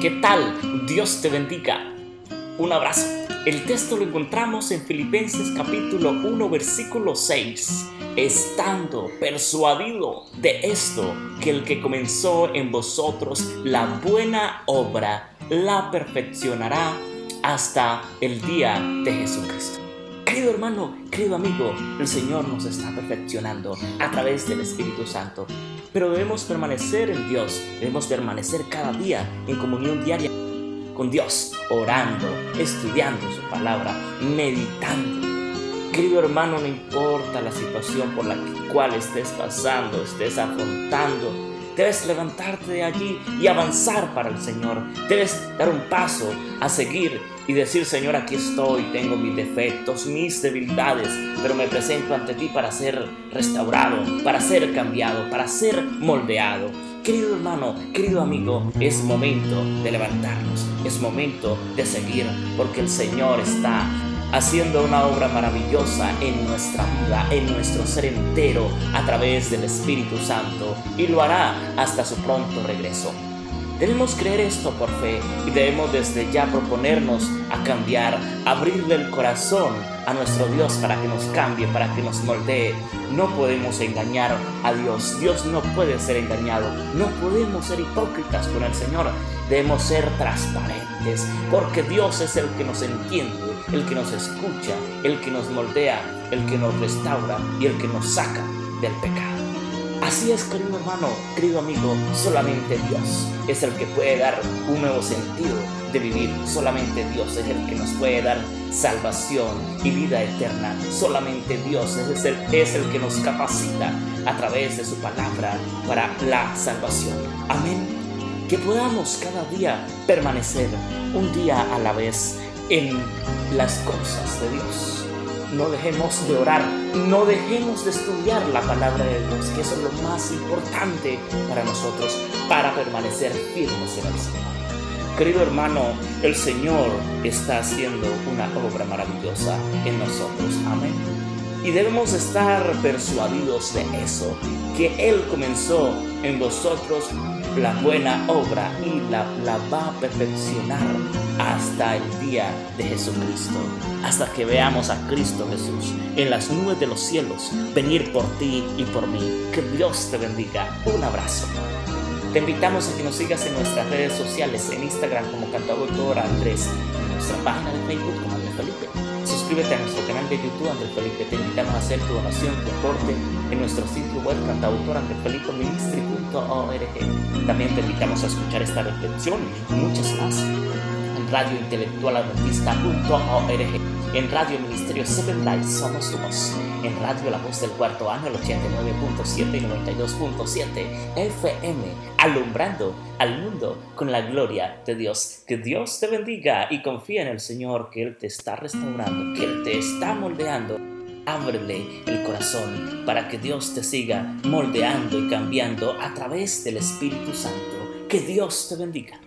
¿Qué tal? Dios te bendiga. Un abrazo. El texto lo encontramos en Filipenses capítulo 1 versículo 6. Estando persuadido de esto, que el que comenzó en vosotros la buena obra, la perfeccionará hasta el día de Jesucristo. Querido hermano, querido amigo, el Señor nos está perfeccionando a través del Espíritu Santo. Pero debemos permanecer en Dios, debemos permanecer cada día en comunión diaria con Dios, orando, estudiando su palabra, meditando. Querido hermano, no importa la situación por la cual estés pasando, estés afrontando, debes levantarte de allí y avanzar para el Señor. Debes dar un paso a seguir y decir, Señor, aquí estoy, tengo mis defectos, mis debilidades, pero me presento ante ti para ser restaurado, para ser cambiado, para ser moldeado. Querido hermano, querido amigo, es momento de levantarnos, es momento de seguir, porque el Señor está haciendo una obra maravillosa en nuestra vida, en nuestro ser entero, a través del Espíritu Santo, y lo hará hasta su pronto regreso. Debemos creer esto por fe y debemos desde ya proponernos a cambiar, abrirle el corazón a nuestro Dios para que nos cambie, para que nos moldee. No podemos engañar a Dios, Dios no puede ser engañado, no podemos ser hipócritas con el Señor, debemos ser transparentes, porque Dios es el que nos entiende, el que nos escucha, el que nos moldea, el que nos restaura y el que nos saca del pecado. Así es, querido hermano, querido amigo, solamente Dios es el que puede dar un nuevo sentido de vivir. Solamente Dios es el que nos puede dar salvación y vida eterna. Solamente Dios es el, es el que nos capacita a través de su palabra para la salvación. Amén. Que podamos cada día permanecer un día a la vez en las cosas de Dios no dejemos de orar, no dejemos de estudiar la palabra de Dios, que eso es lo más importante para nosotros, para permanecer firmes en el Señor. Querido hermano, el Señor está haciendo una obra maravillosa en nosotros. Amén. Y debemos estar persuadidos de eso, que Él comenzó en vosotros la buena obra y la, la va a perfeccionar hasta el día de Jesucristo, hasta que veamos a Cristo Jesús en las nubes de los cielos venir por ti y por mí. Que Dios te bendiga. Un abrazo. Te invitamos a que nos sigas en nuestras redes sociales, en Instagram como cantautor Andrés, en nuestra página de Facebook como Andrés Felipe. Suscríbete a nuestro canal de YouTube Andrés Felipe. Te invitamos a hacer tu donación, tu aporte en nuestro sitio web cantautorandresfelipeministry.org. También te invitamos a escuchar esta reflexión y muchas más radiointelectualadventista.org, en Radio Ministerio Seven Light Somos Somos, en Radio La Voz del Cuarto Año, el 89.7 y 92.7 FM, alumbrando al mundo con la gloria de Dios. Que Dios te bendiga y confía en el Señor, que Él te está restaurando, que Él te está moldeando. Ábrele el corazón para que Dios te siga moldeando y cambiando a través del Espíritu Santo. Que Dios te bendiga.